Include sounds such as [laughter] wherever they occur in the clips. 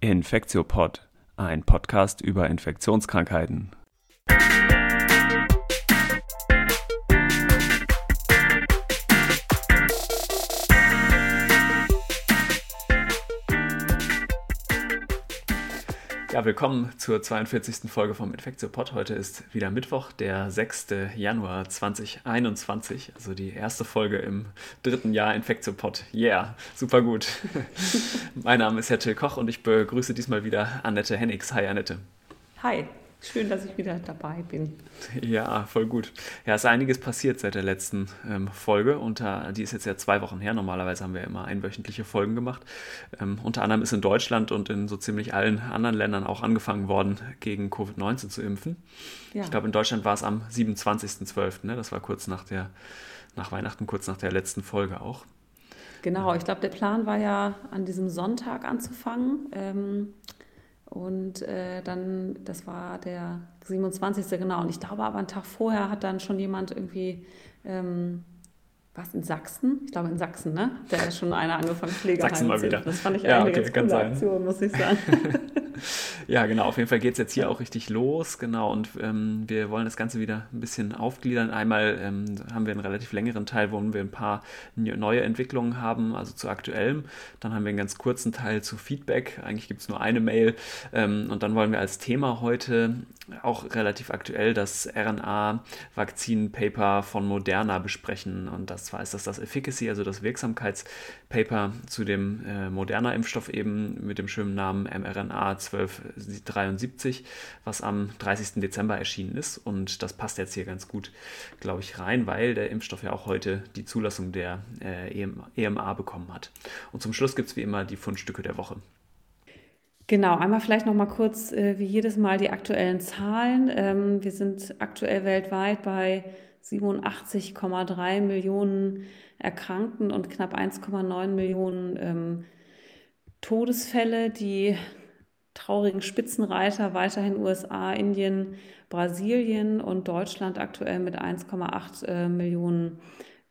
Infektiopod, ein Podcast über Infektionskrankheiten. Ja, willkommen zur 42. Folge vom Infektiopod. Heute ist wieder Mittwoch, der 6. Januar 2021, also die erste Folge im dritten Jahr Infektiopod. Yeah, super gut. [laughs] mein Name ist Herr Till Koch und ich begrüße diesmal wieder Annette Hennigs. Hi Annette. Hi. Schön, dass ich wieder dabei bin. Ja, voll gut. Ja, es ist einiges passiert seit der letzten ähm, Folge. Unter, die ist jetzt ja zwei Wochen her. Normalerweise haben wir immer einwöchentliche Folgen gemacht. Ähm, unter anderem ist in Deutschland und in so ziemlich allen anderen Ländern auch angefangen worden, gegen Covid-19 zu impfen. Ja. Ich glaube, in Deutschland war es am 27.12. Ne? Das war kurz nach, der, nach Weihnachten, kurz nach der letzten Folge auch. Genau, ich glaube, der Plan war ja, an diesem Sonntag anzufangen. Ähm, und äh, dann, das war der 27. genau. Und ich glaube aber einen Tag vorher hat dann schon jemand irgendwie, ähm, was in Sachsen? Ich glaube in Sachsen, ne? Da ist schon einer angefangen, Pflegeheim Sachsen mal wieder. Das fand ich ja, eine okay, ganz coole Aktion, muss ich sagen. [laughs] ja, genau. Auf jeden Fall geht es jetzt hier auch richtig los. Genau. Und ähm, wir wollen das Ganze wieder ein bisschen aufgliedern. Einmal ähm, haben wir einen relativ längeren Teil, wo wir ein paar neue Entwicklungen haben, also zu aktuellem. Dann haben wir einen ganz kurzen Teil zu Feedback. Eigentlich gibt es nur eine Mail. Ähm, und dann wollen wir als Thema heute auch relativ aktuell das RNA-Vakzin-Paper von Moderna besprechen. Und das war ist das das Efficacy, also das Wirksamkeitspaper zu dem äh, Moderna-Impfstoff eben mit dem schönen Namen mRNA 1273, was am 30. Dezember erschienen ist. Und das passt jetzt hier ganz gut, glaube ich, rein, weil der Impfstoff ja auch heute die Zulassung der äh, EMA bekommen hat. Und zum Schluss gibt es wie immer die Fundstücke der Woche. Genau, einmal vielleicht noch mal kurz äh, wie jedes Mal die aktuellen Zahlen. Ähm, wir sind aktuell weltweit bei 87,3 Millionen Erkrankten und knapp 1,9 Millionen ähm, Todesfälle. Die traurigen Spitzenreiter weiterhin USA, Indien, Brasilien und Deutschland aktuell mit 1,8 äh, Millionen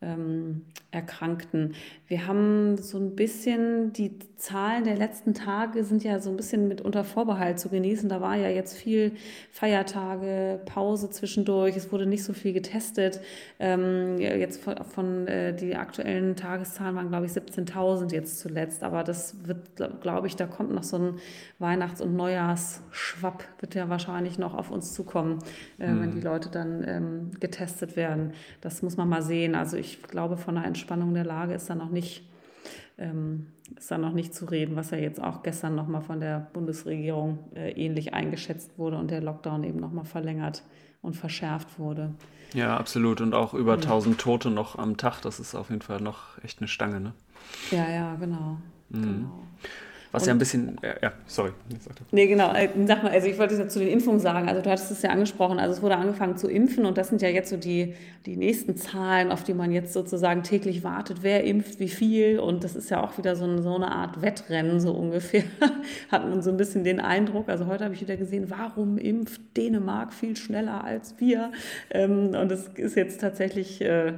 ähm, Erkrankten. Wir haben so ein bisschen, die Zahlen der letzten Tage sind ja so ein bisschen mit unter Vorbehalt zu genießen. Da war ja jetzt viel Feiertage, Pause zwischendurch, es wurde nicht so viel getestet. Ähm, jetzt von, von äh, die aktuellen Tageszahlen waren, glaube ich, 17.000 jetzt zuletzt. Aber das wird, glaube ich, da kommt noch so ein Weihnachts- und Neujahrsschwapp, wird ja wahrscheinlich noch auf uns zukommen, äh, mhm. wenn die Leute dann ähm, getestet werden. Das muss man mal sehen. Also ich glaube, von einer Entspannung der Lage ist da noch nicht, ähm, ist da noch nicht zu reden, was ja jetzt auch gestern nochmal von der Bundesregierung äh, ähnlich eingeschätzt wurde und der Lockdown eben nochmal verlängert und verschärft wurde. Ja, absolut. Und auch über 1000 Tote noch am Tag, das ist auf jeden Fall noch echt eine Stange, ne? Ja, ja, genau. Mhm. genau. Was und, ja ein bisschen, ja, ja sorry. Nee, genau. Äh, sag mal, also ich wollte es zu den Impfungen sagen. Also du hattest es ja angesprochen. Also es wurde angefangen zu impfen und das sind ja jetzt so die, die nächsten Zahlen, auf die man jetzt sozusagen täglich wartet. Wer impft, wie viel? Und das ist ja auch wieder so eine, so eine Art Wettrennen, so ungefähr. [laughs] Hat man so ein bisschen den Eindruck. Also heute habe ich wieder gesehen, warum impft Dänemark viel schneller als wir? Ähm, und das ist jetzt tatsächlich äh,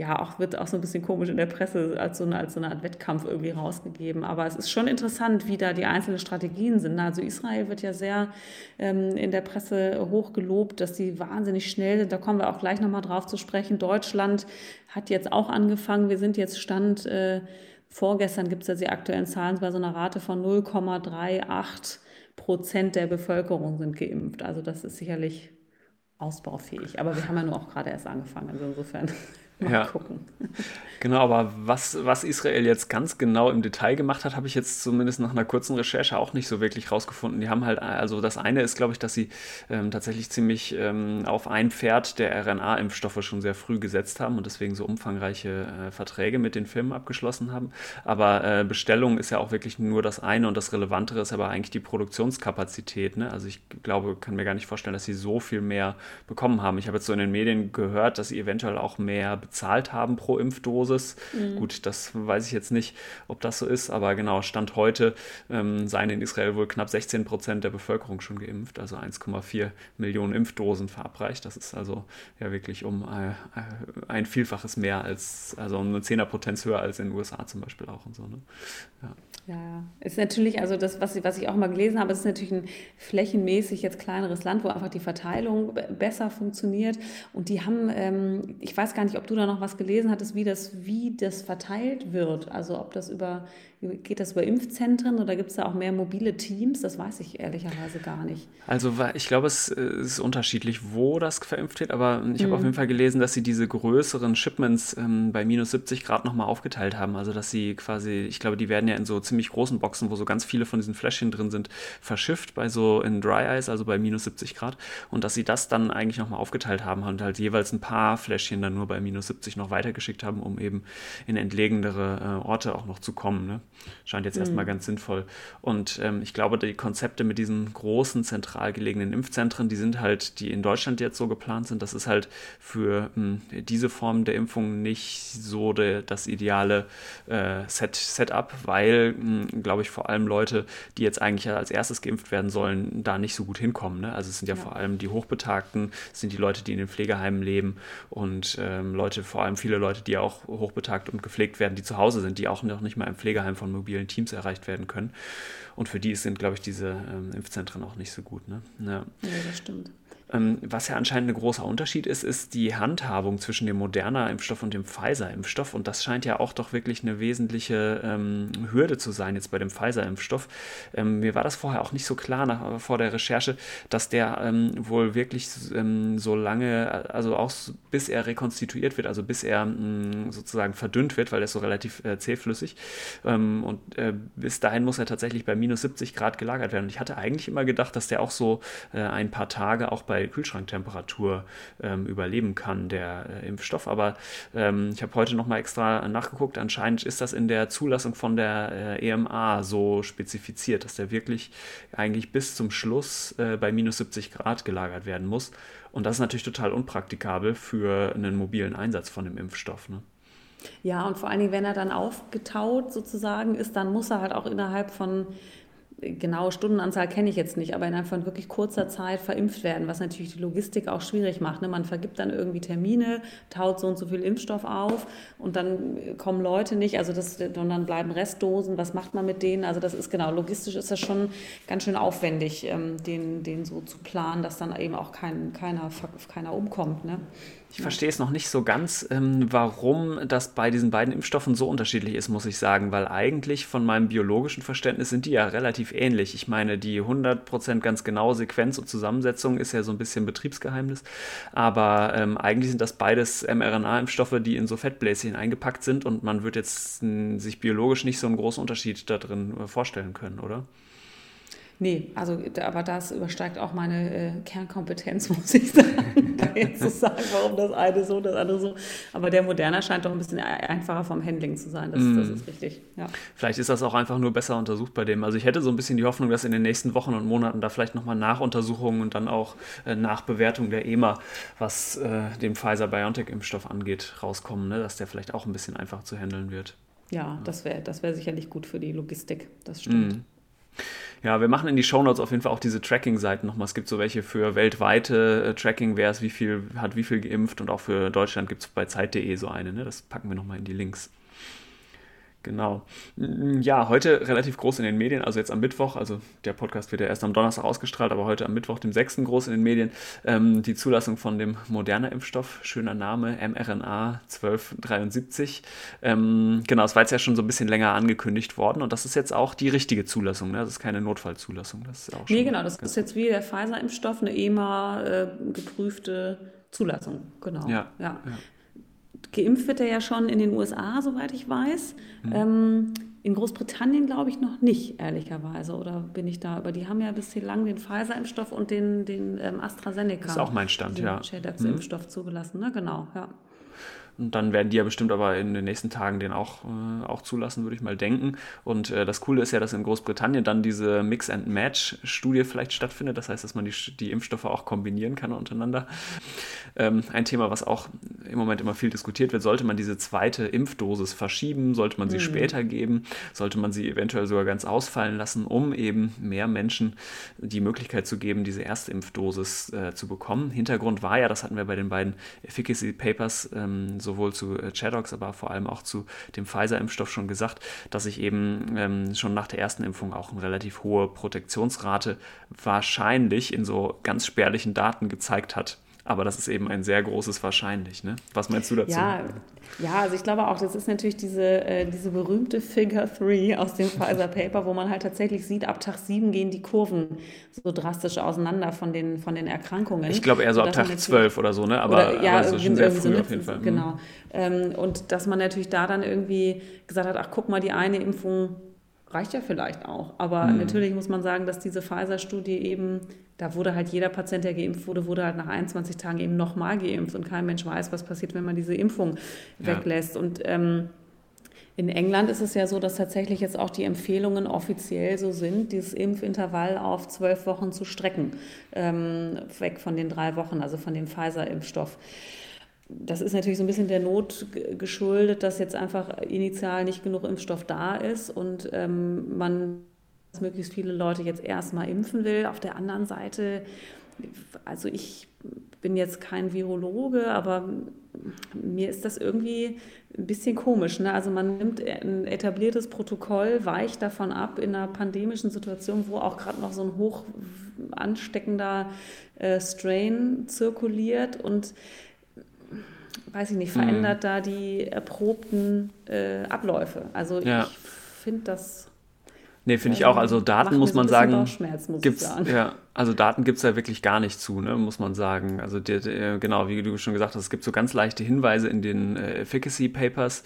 ja, auch wird auch so ein bisschen komisch in der Presse als so eine, als so eine Art Wettkampf irgendwie rausgegeben. Aber es ist schon interessant, wie da die einzelnen Strategien sind. Also Israel wird ja sehr ähm, in der Presse hoch gelobt, dass sie wahnsinnig schnell sind. Da kommen wir auch gleich nochmal drauf zu sprechen. Deutschland hat jetzt auch angefangen. Wir sind jetzt Stand, äh, vorgestern gibt es ja die aktuellen Zahlen bei so einer Rate von 0,38 Prozent der Bevölkerung sind geimpft. Also das ist sicherlich ausbaufähig. Aber wir haben ja nur auch gerade erst angefangen. Also insofern Mal ja. gucken. Genau, aber was, was Israel jetzt ganz genau im Detail gemacht hat, habe ich jetzt zumindest nach einer kurzen Recherche auch nicht so wirklich rausgefunden. Die haben halt, also das eine ist, glaube ich, dass sie ähm, tatsächlich ziemlich ähm, auf ein Pferd der RNA-Impfstoffe schon sehr früh gesetzt haben und deswegen so umfangreiche äh, Verträge mit den Firmen abgeschlossen haben. Aber äh, Bestellung ist ja auch wirklich nur das eine und das Relevantere ist aber eigentlich die Produktionskapazität. Ne? Also ich glaube, kann mir gar nicht vorstellen, dass sie so viel mehr bekommen haben. Ich habe jetzt so in den Medien gehört, dass sie eventuell auch mehr bezahlt haben pro Impfdosis. Mhm. Gut, das weiß ich jetzt nicht, ob das so ist, aber genau, Stand heute ähm, seien in Israel wohl knapp 16 Prozent der Bevölkerung schon geimpft, also 1,4 Millionen Impfdosen verabreicht. Das ist also ja wirklich um äh, ein Vielfaches mehr als, also um eine Zehnerpotenz höher als in den USA zum Beispiel auch und so. Ne? Ja. Ja, ist natürlich, also das, was, was ich auch mal gelesen habe, ist natürlich ein flächenmäßig jetzt kleineres Land, wo einfach die Verteilung besser funktioniert. Und die haben, ähm, ich weiß gar nicht, ob du da noch was gelesen hattest, wie das, wie das verteilt wird. Also ob das über Geht das über Impfzentren oder gibt es da auch mehr mobile Teams? Das weiß ich ehrlicherweise gar nicht. Also ich glaube, es äh, ist unterschiedlich, wo das verimpft wird, aber ich habe mhm. auf jeden Fall gelesen, dass sie diese größeren Shipments ähm, bei minus 70 Grad nochmal aufgeteilt haben. Also dass sie quasi, ich glaube, die werden ja in so ziemlich großen Boxen, wo so ganz viele von diesen Fläschchen drin sind, verschifft bei so in Dry Ice, also bei minus 70 Grad. Und dass sie das dann eigentlich nochmal aufgeteilt haben und halt jeweils ein paar Fläschchen dann nur bei minus 70 noch weitergeschickt haben, um eben in entlegenere äh, Orte auch noch zu kommen. Ne? Scheint jetzt mhm. erstmal ganz sinnvoll. Und ähm, ich glaube, die Konzepte mit diesen großen, zentral gelegenen Impfzentren, die sind halt, die in Deutschland jetzt so geplant sind, das ist halt für mh, hm, diese Form der Impfung nicht so de, das ideale äh, Set, Setup, weil, hm, glaube ich, vor allem Leute, die jetzt eigentlich als erstes geimpft werden sollen, da nicht so gut hinkommen. Ne? Also es sind ja, ja, vor allem die Hochbetagten, es sind die Leute, die in den Pflegeheimen leben und ähm, Leute, vor allem viele Leute, die auch hochbetagt und gepflegt werden, die zu Hause sind, die auch noch nicht mal im Pflegeheim von mobilen Teams erreicht werden können. Und für die sind, glaube ich, diese ähm, Impfzentren auch nicht so gut. Ne? Ja. ja, das stimmt. Ähm, was ja anscheinend ein großer Unterschied ist, ist die Handhabung zwischen dem Moderna-Impfstoff und dem Pfizer-Impfstoff. Und das scheint ja auch doch wirklich eine wesentliche ähm, Hürde zu sein jetzt bei dem Pfizer-Impfstoff. Ähm, mir war das vorher auch nicht so klar nach, vor der Recherche, dass der ähm, wohl wirklich ähm, so lange, also auch bis er rekonstituiert wird, also bis er mh, sozusagen verdünnt wird, weil er ist so relativ äh, zähflüssig. Ähm, und äh, bis dahin muss er tatsächlich bei minus 70 Grad gelagert werden. Und ich hatte eigentlich immer gedacht, dass der auch so äh, ein paar Tage auch bei bei Kühlschranktemperatur ähm, überleben kann, der äh, Impfstoff. Aber ähm, ich habe heute nochmal extra nachgeguckt. Anscheinend ist das in der Zulassung von der äh, EMA so spezifiziert, dass der wirklich eigentlich bis zum Schluss äh, bei minus 70 Grad gelagert werden muss. Und das ist natürlich total unpraktikabel für einen mobilen Einsatz von dem Impfstoff. Ne? Ja, und vor allen Dingen, wenn er dann aufgetaut sozusagen ist, dann muss er halt auch innerhalb von genaue Stundenanzahl kenne ich jetzt nicht, aber innerhalb von wirklich kurzer Zeit verimpft werden, was natürlich die Logistik auch schwierig macht. Ne? Man vergibt dann irgendwie Termine, taut so und so viel Impfstoff auf und dann kommen Leute nicht, also das, und dann bleiben Restdosen, was macht man mit denen? Also das ist genau, logistisch ist das schon ganz schön aufwendig, ähm, den, den so zu planen, dass dann eben auch kein, keiner, keiner umkommt. Ne? Ich verstehe es noch nicht so ganz, ähm, warum das bei diesen beiden Impfstoffen so unterschiedlich ist, muss ich sagen, weil eigentlich von meinem biologischen Verständnis sind die ja relativ ähnlich. Ich meine, die 100% ganz genaue Sequenz und Zusammensetzung ist ja so ein bisschen Betriebsgeheimnis, aber ähm, eigentlich sind das beides mRNA-Impfstoffe, die in so Fettbläschen eingepackt sind und man wird jetzt sich biologisch nicht so einen großen Unterschied da drin äh, vorstellen können, oder? Nee, also aber das übersteigt auch meine äh, Kernkompetenz, [laughs] muss ich sagen, da jetzt zu sagen, warum das eine so, das andere so. Aber der Moderner scheint doch ein bisschen einfacher vom Handling zu sein. Das, mm. das ist richtig. Ja. Vielleicht ist das auch einfach nur besser untersucht bei dem. Also ich hätte so ein bisschen die Hoffnung, dass in den nächsten Wochen und Monaten da vielleicht nochmal Nachuntersuchungen und dann auch äh, Nachbewertung der EMA, was äh, den Pfizer-BioNTech-Impfstoff angeht, rauskommen, ne? dass der vielleicht auch ein bisschen einfacher zu handeln wird. Ja, ja. das wäre das wär sicherlich gut für die Logistik. Das stimmt. Mm. Ja, wir machen in die Shownotes auf jeden Fall auch diese Tracking-Seiten nochmal. Es gibt so welche für weltweite äh, Tracking, wer es wie viel hat, wie viel geimpft und auch für Deutschland gibt es bei Zeit.de so eine. Ne? Das packen wir nochmal in die Links. Genau. Mm, ja, heute relativ groß in den Medien, also jetzt am Mittwoch, also der Podcast wird ja erst am Donnerstag ausgestrahlt, aber heute am Mittwoch, dem 6. groß in den Medien, ähm, die Zulassung von dem Moderna-Impfstoff, schöner Name, mRNA 1273. Ähm, genau, es war jetzt ja schon so ein bisschen länger angekündigt worden und das ist jetzt auch die richtige Zulassung, ne? das ist keine Notfallzulassung. Das ist auch nee, genau, das ist jetzt wie der Pfizer-Impfstoff, eine EMA äh, geprüfte Zulassung, genau. Ja, ja. ja geimpft wird er ja schon in den USA, soweit ich weiß. Mhm. Ähm, in Großbritannien glaube ich noch nicht, ehrlicherweise. Oder bin ich da? Aber die haben ja bislang den Pfizer-Impfstoff und den, den ähm, AstraZeneca. Das ist auch mein Stand, den ja. Chedex-Impfstoff mhm. zugelassen, ne? Genau, ja. Und dann werden die ja bestimmt aber in den nächsten Tagen den auch, äh, auch zulassen, würde ich mal denken. Und äh, das Coole ist ja, dass in Großbritannien dann diese Mix-and-Match-Studie vielleicht stattfindet. Das heißt, dass man die, die Impfstoffe auch kombinieren kann untereinander. Ähm, ein Thema, was auch im Moment immer viel diskutiert wird, sollte man diese zweite Impfdosis verschieben, sollte man sie mhm. später geben, sollte man sie eventuell sogar ganz ausfallen lassen, um eben mehr Menschen die Möglichkeit zu geben, diese erste Impfdosis äh, zu bekommen. Hintergrund war ja, das hatten wir bei den beiden Efficacy Papers ähm, so sowohl zu äh, Chadox, aber vor allem auch zu dem Pfizer-Impfstoff schon gesagt, dass sich eben ähm, schon nach der ersten Impfung auch eine relativ hohe Protektionsrate wahrscheinlich in so ganz spärlichen Daten gezeigt hat. Aber das ist eben ein sehr großes Wahrscheinlich. Ne? Was meinst du dazu? Ja, ja, also ich glaube auch, das ist natürlich diese, äh, diese berühmte Figure 3 aus dem Pfizer [laughs] Paper, wo man halt tatsächlich sieht, ab Tag 7 gehen die Kurven so drastisch auseinander von den, von den Erkrankungen. Ich glaube eher so ab Tag 12 oder so, ne? aber, oder, ja, aber so schon sehr früh so auf jeden Fall. Mhm. Genau. Ähm, und dass man natürlich da dann irgendwie gesagt hat, ach guck mal, die eine Impfung reicht ja vielleicht auch. Aber mhm. natürlich muss man sagen, dass diese Pfizer-Studie eben, da wurde halt jeder Patient, der geimpft wurde, wurde halt nach 21 Tagen eben nochmal geimpft und kein Mensch weiß, was passiert, wenn man diese Impfung ja. weglässt. Und ähm, in England ist es ja so, dass tatsächlich jetzt auch die Empfehlungen offiziell so sind, dieses Impfintervall auf zwölf Wochen zu strecken, ähm, weg von den drei Wochen, also von dem Pfizer-Impfstoff das ist natürlich so ein bisschen der Not geschuldet, dass jetzt einfach initial nicht genug Impfstoff da ist und ähm, man möglichst viele Leute jetzt erstmal impfen will. Auf der anderen Seite, also ich bin jetzt kein Virologe, aber mir ist das irgendwie ein bisschen komisch. Ne? Also man nimmt ein etabliertes Protokoll, weicht davon ab in einer pandemischen Situation, wo auch gerade noch so ein hoch ansteckender äh, Strain zirkuliert und weiß ich nicht, verändert mhm. da die erprobten äh, Abläufe. Also ja. ich finde das. Nee, finde ich auch. Also Daten muss man sagen. Gibt's, ja, also Daten gibt es ja wirklich gar nicht zu, ne, muss man sagen. Also die, die, genau, wie du schon gesagt hast, es gibt so ganz leichte Hinweise in den äh, Efficacy Papers,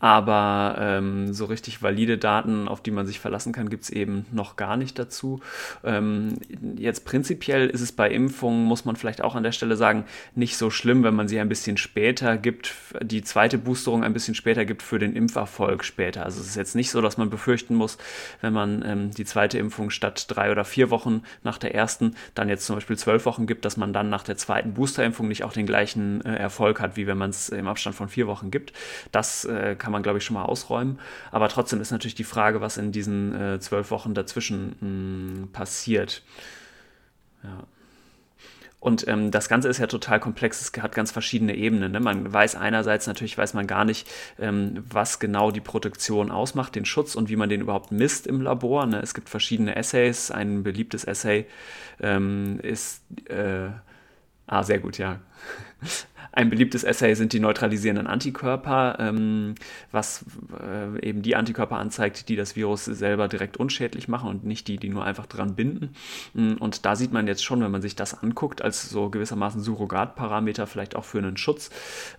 aber ähm, so richtig valide Daten, auf die man sich verlassen kann, gibt es eben noch gar nicht dazu. Ähm, jetzt prinzipiell ist es bei Impfungen, muss man vielleicht auch an der Stelle sagen, nicht so schlimm, wenn man sie ein bisschen später gibt, die zweite Boosterung ein bisschen später gibt für den Impferfolg später. Also es ist jetzt nicht so, dass man befürchten muss, wenn man ähm, die zweite Impfung statt drei oder vier Wochen nach der ersten dann jetzt zum Beispiel zwölf Wochen gibt, dass man dann nach der zweiten Boosterimpfung nicht auch den gleichen äh, Erfolg hat, wie wenn man es im Abstand von vier Wochen gibt. Das äh, kann kann man, glaube ich, schon mal ausräumen. Aber trotzdem ist natürlich die Frage, was in diesen äh, zwölf Wochen dazwischen mh, hm, passiert. Ja. Und ähm, das Ganze ist ja total komplex, es hat ganz verschiedene Ebenen. Ne? Man weiß einerseits natürlich, weiß man gar nicht, ähm, was genau die Protektion ausmacht, den Schutz und wie man den überhaupt misst im Labor. Ne? Es gibt verschiedene Essays. Ein beliebtes Essay ähm, ist, äh, ah, sehr gut, ja. [laughs] Ein beliebtes Essay sind die neutralisierenden Antikörper, ähm, was äh, eben die Antikörper anzeigt, die das Virus selber direkt unschädlich machen und nicht die, die nur einfach dran binden. Mm, und da sieht man jetzt schon, wenn man sich das anguckt, als so gewissermaßen Surrogatparameter vielleicht auch für einen Schutz,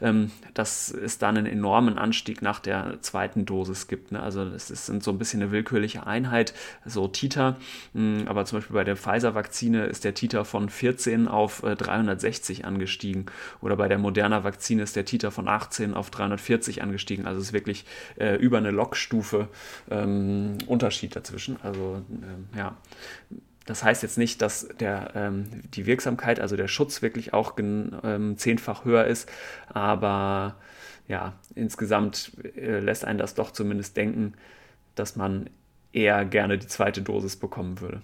ähm, dass es dann einen enormen Anstieg nach der zweiten Dosis gibt. Ne? Also das ist so ein bisschen eine willkürliche Einheit, so Titer. Mm, aber zum Beispiel bei der Pfizer-Vakzine ist der Titer von 14 auf äh, 360 angestiegen oder bei der moderner Vakzine ist der Titer von 18 auf 340 angestiegen. Also es ist wirklich äh, über eine Logstufe ähm, Unterschied dazwischen. Also ähm, ja. Das heißt jetzt nicht, dass der, ähm, die Wirksamkeit, also der Schutz wirklich auch ähm, zehnfach höher ist, aber ja, insgesamt äh, lässt einen das doch zumindest denken, dass man eher gerne die zweite Dosis bekommen würde.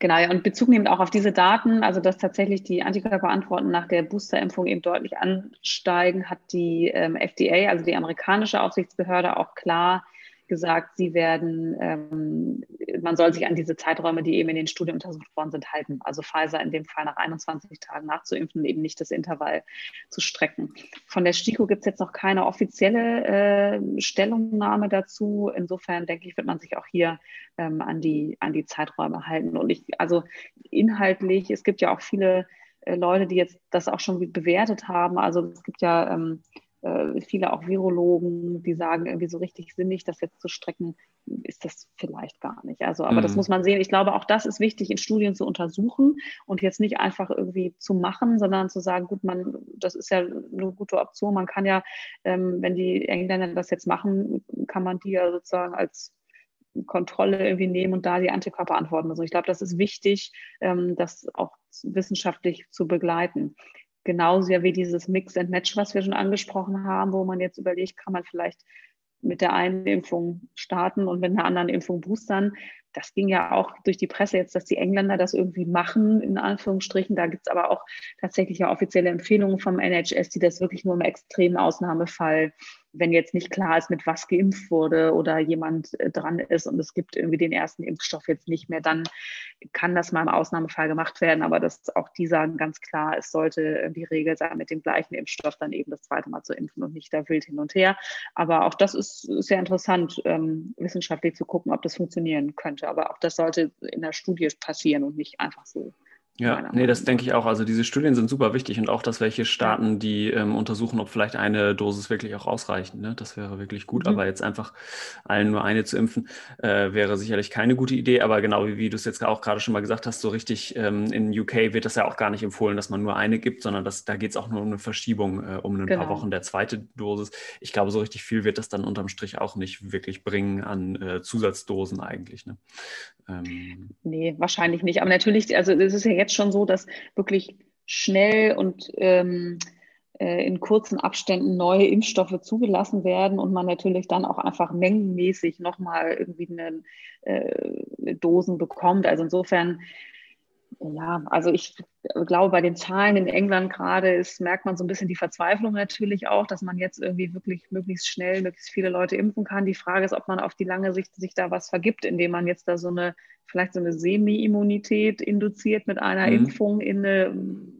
Genau, ja, und Bezug nehmend auch auf diese Daten, also dass tatsächlich die Antikörperantworten nach der Boosterimpfung eben deutlich ansteigen, hat die ähm, FDA, also die amerikanische Aufsichtsbehörde, auch klar gesagt, sie werden, ähm, man soll sich an diese Zeiträume, die eben in den Studien untersucht worden sind, halten. Also Pfizer in dem Fall nach 21 Tagen nachzuimpfen, eben nicht das Intervall zu strecken. Von der STIKO gibt es jetzt noch keine offizielle äh, Stellungnahme dazu. Insofern denke ich, wird man sich auch hier ähm, an, die, an die Zeiträume halten. Und ich, also inhaltlich, es gibt ja auch viele äh, Leute, die jetzt das auch schon bewertet haben. Also es gibt ja ähm, äh, viele auch Virologen, die sagen, irgendwie so richtig sinnig, das jetzt zu strecken, ist das vielleicht gar nicht. Also, aber mhm. das muss man sehen. Ich glaube, auch das ist wichtig, in Studien zu untersuchen und jetzt nicht einfach irgendwie zu machen, sondern zu sagen, gut, man, das ist ja eine gute Option. Man kann ja, ähm, wenn die Engländer das jetzt machen, kann man die ja sozusagen als Kontrolle irgendwie nehmen und da die Antikörper antworten müssen. Ich glaube, das ist wichtig, ähm, das auch wissenschaftlich zu begleiten. Genauso ja wie dieses Mix and Match, was wir schon angesprochen haben, wo man jetzt überlegt, kann man vielleicht mit der einen Impfung starten und mit einer anderen Impfung boostern. Das ging ja auch durch die Presse jetzt, dass die Engländer das irgendwie machen, in Anführungsstrichen. Da gibt es aber auch tatsächlich ja offizielle Empfehlungen vom NHS, die das wirklich nur im extremen Ausnahmefall wenn jetzt nicht klar ist, mit was geimpft wurde oder jemand äh, dran ist und es gibt irgendwie den ersten Impfstoff jetzt nicht mehr, dann kann das mal im Ausnahmefall gemacht werden. Aber das auch die sagen ganz klar, es sollte die Regel sein, mit dem gleichen Impfstoff dann eben das zweite Mal zu impfen und nicht da wild hin und her. Aber auch das ist sehr interessant, ähm, wissenschaftlich zu gucken, ob das funktionieren könnte. Aber auch das sollte in der Studie passieren und nicht einfach so ja, nee, das denke ich auch. Also diese Studien sind super wichtig und auch, dass welche Staaten, die ähm, untersuchen, ob vielleicht eine Dosis wirklich auch ausreicht. Ne? Das wäre wirklich gut. Mhm. Aber jetzt einfach allen nur eine zu impfen, äh, wäre sicherlich keine gute Idee. Aber genau wie, wie du es jetzt auch gerade schon mal gesagt hast, so richtig ähm, in UK wird das ja auch gar nicht empfohlen, dass man nur eine gibt, sondern das, da geht es auch nur um eine Verschiebung äh, um ein genau. paar Wochen der zweite Dosis. Ich glaube, so richtig viel wird das dann unterm Strich auch nicht wirklich bringen an äh, Zusatzdosen eigentlich. Ne? Ähm, nee, wahrscheinlich nicht. Aber natürlich, also es ist ja jetzt schon so, dass wirklich schnell und ähm, äh, in kurzen Abständen neue Impfstoffe zugelassen werden und man natürlich dann auch einfach mengenmäßig nochmal irgendwie eine, äh, Dosen bekommt. Also insofern ja, also ich glaube, bei den Zahlen in England gerade ist, merkt man so ein bisschen die Verzweiflung natürlich auch, dass man jetzt irgendwie wirklich möglichst schnell, möglichst viele Leute impfen kann. Die Frage ist, ob man auf die lange Sicht sich da was vergibt, indem man jetzt da so eine, vielleicht so eine Semi-Immunität induziert mit einer mhm. Impfung in eine in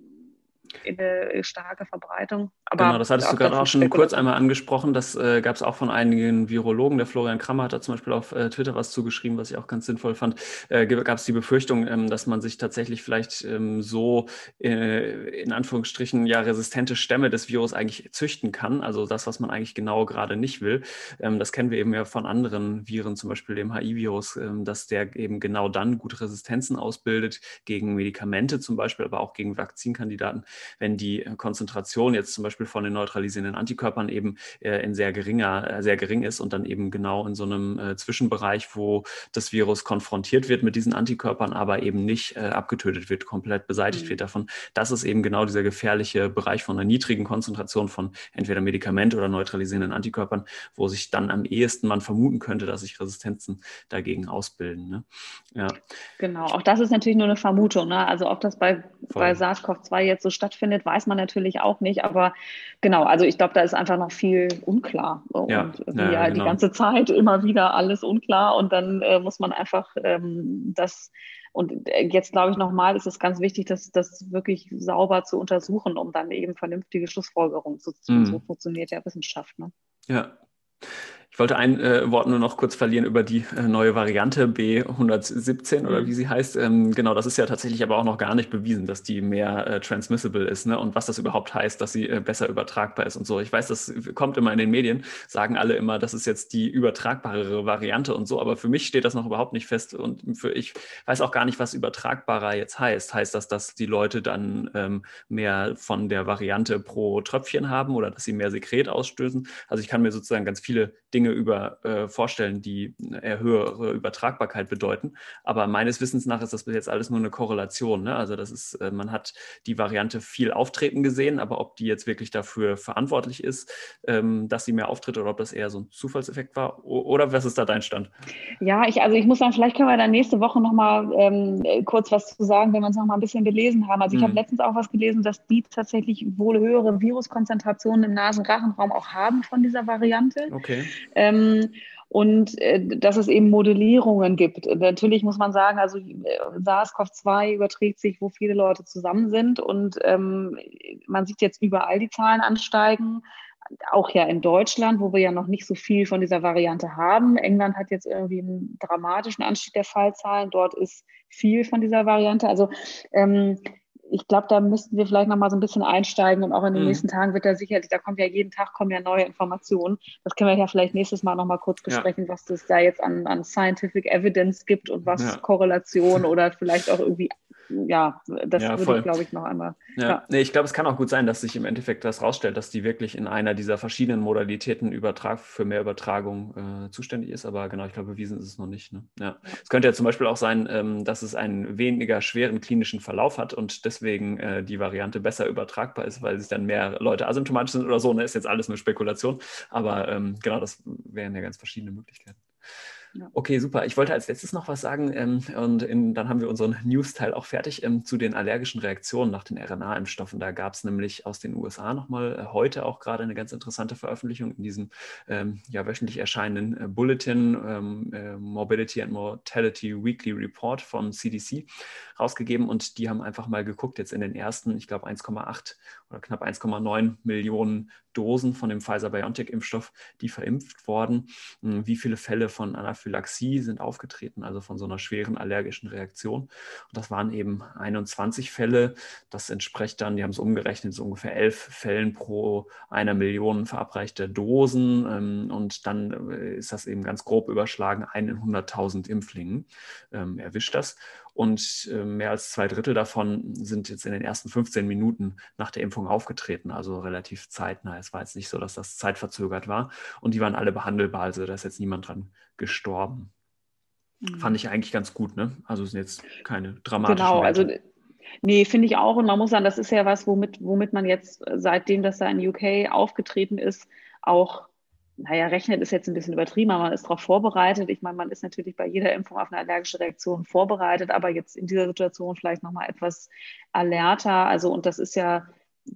eine starke Verbreitung. Aber genau, das hattest du gerade auch schon kurz einmal angesprochen. Das äh, gab es auch von einigen Virologen. Der Florian Krammer hat da zum Beispiel auf äh, Twitter was zugeschrieben, was ich auch ganz sinnvoll fand. Äh, gab es die Befürchtung, ähm, dass man sich tatsächlich vielleicht ähm, so äh, in Anführungsstrichen ja resistente Stämme des Virus eigentlich züchten kann. Also das, was man eigentlich genau gerade nicht will. Ähm, das kennen wir eben ja von anderen Viren, zum Beispiel dem HI-Virus, ähm, dass der eben genau dann gute Resistenzen ausbildet gegen Medikamente zum Beispiel, aber auch gegen Vakzinkandidaten wenn die äh, Konzentration jetzt zum Beispiel von den neutralisierenden Antikörpern eben äh, in sehr geringer, äh, sehr gering ist und dann eben genau in so einem Zwischenbereich, wo das Virus konfrontiert wird mit diesen Antikörpern, aber eben nicht abgetötet wird, komplett beseitigt mhm. wird davon. Das ist eben genau dieser gefährliche Bereich von einer niedrigen Konzentration von entweder Medikament oder neutralisierenden Antikörpern, wo sich dann am ehesten man vermuten könnte, dass sich Resistenzen dagegen ausbilden. Ne? Ja. Genau, auch das ist natürlich nur eine Vermutung. Ne? Also ob das bei, bei SARS-CoV-2 jetzt so stattfindet, stattfindet, weiß man natürlich auch nicht. Aber genau, also ich glaube, da ist einfach noch viel unklar. Ja, und ja, ja genau. die ganze Zeit immer wieder alles unklar. Und dann äh, muss man einfach ähm, das und äh, jetzt glaube ich nochmal, ist es ganz wichtig, das, das wirklich sauber zu untersuchen, um dann eben vernünftige Schlussfolgerungen zu ziehen. Mhm. So funktioniert ja Wissenschaft. Ne? Ja. Ich wollte ein äh, Wort nur noch kurz verlieren über die äh, neue Variante B117 oder mhm. wie sie heißt. Ähm, genau, das ist ja tatsächlich aber auch noch gar nicht bewiesen, dass die mehr äh, transmissible ist ne? und was das überhaupt heißt, dass sie äh, besser übertragbar ist und so. Ich weiß, das kommt immer in den Medien, sagen alle immer, das ist jetzt die übertragbarere Variante und so, aber für mich steht das noch überhaupt nicht fest und für ich weiß auch gar nicht, was übertragbarer jetzt heißt. Heißt das, dass die Leute dann ähm, mehr von der Variante pro Tröpfchen haben oder dass sie mehr Sekret ausstößen? Also ich kann mir sozusagen ganz viele Dinge über äh, vorstellen, die eine höhere Übertragbarkeit bedeuten. Aber meines Wissens nach ist das bis jetzt alles nur eine Korrelation. Ne? Also das ist, äh, man hat die Variante viel auftreten gesehen, aber ob die jetzt wirklich dafür verantwortlich ist, ähm, dass sie mehr auftritt oder ob das eher so ein Zufallseffekt war, oder was ist da dein Stand? Ja, ich, also ich muss sagen, vielleicht können wir dann nächste Woche nochmal ähm, kurz was zu sagen, wenn wir uns nochmal ein bisschen belesen haben. Also ich mhm. habe letztens auch was gelesen, dass die tatsächlich wohl höhere Viruskonzentrationen im Nasenrachenraum auch haben von dieser Variante. Okay. Ähm, und äh, dass es eben Modellierungen gibt. Natürlich muss man sagen, also äh, SARS-CoV-2 überträgt sich, wo viele Leute zusammen sind und ähm, man sieht jetzt überall die Zahlen ansteigen, auch ja in Deutschland, wo wir ja noch nicht so viel von dieser Variante haben. England hat jetzt irgendwie einen dramatischen Anstieg der Fallzahlen, dort ist viel von dieser Variante. Also ähm, ich glaube, da müssten wir vielleicht noch mal so ein bisschen einsteigen und auch in den mhm. nächsten Tagen wird da sicherlich, da kommt ja jeden Tag kommen ja neue Informationen. Das können wir ja vielleicht nächstes Mal noch mal kurz besprechen, ja. was es da jetzt an, an Scientific Evidence gibt und was ja. Korrelation oder vielleicht auch irgendwie ja, das ja, würde ich, glaube ich, noch einmal. Ja, ja. Nee, ich glaube, es kann auch gut sein, dass sich im Endeffekt das rausstellt, dass die wirklich in einer dieser verschiedenen Modalitäten Übertrag, für mehr Übertragung äh, zuständig ist. Aber genau, ich glaube, bewiesen ist es noch nicht. Ne? Ja. Es könnte ja zum Beispiel auch sein, ähm, dass es einen weniger schweren klinischen Verlauf hat und deswegen äh, die Variante besser übertragbar ist, weil sich dann mehr Leute asymptomatisch sind oder so. Ne? Ist jetzt alles nur Spekulation. Aber ähm, genau, das wären ja ganz verschiedene Möglichkeiten. Okay, super. Ich wollte als letztes noch was sagen ähm, und in, dann haben wir unseren News-Teil auch fertig ähm, zu den allergischen Reaktionen nach den RNA-Impfstoffen. Da gab es nämlich aus den USA nochmal äh, heute auch gerade eine ganz interessante Veröffentlichung in diesem ähm, ja, wöchentlich erscheinenden äh, Bulletin ähm, äh, Mobility and Mortality Weekly Report vom CDC rausgegeben und die haben einfach mal geguckt, jetzt in den ersten, ich glaube 1,8 oder knapp 1,9 Millionen Dosen von dem Pfizer-BioNTech-Impfstoff, die verimpft wurden. Hm, wie viele Fälle von Anaphylaxie sind aufgetreten, also von so einer schweren allergischen Reaktion? Und das waren eben 21 Fälle. Das entspricht dann, die haben es umgerechnet, so ungefähr 11 Fällen pro einer Million verabreichter Dosen. Ähm, und dann äh, ist das eben ganz grob überschlagen, ein in 100.000 Impflingen ähm, erwischt das. Und äh, mehr als zwei Drittel davon sind jetzt in den ersten 15 Minuten nach der Impfung aufgetreten, also relativ zeitnah. Es war jetzt nicht so, dass das zeitverzögert war. Und die waren alle behandelbar, also da ist jetzt niemand dran gestorben. Mhm. Fand ich eigentlich ganz gut, ne? Also sind jetzt keine dramatischen. Genau, Werte. also Nee, finde ich auch. Und man muss sagen, das ist ja was, womit, womit man jetzt, seitdem das da in UK aufgetreten ist, auch naja, rechnet ist jetzt ein bisschen übertrieben, aber man ist darauf vorbereitet. Ich meine, man ist natürlich bei jeder Impfung auf eine allergische Reaktion vorbereitet, aber jetzt in dieser Situation vielleicht nochmal etwas alerter. Also, und das ist ja,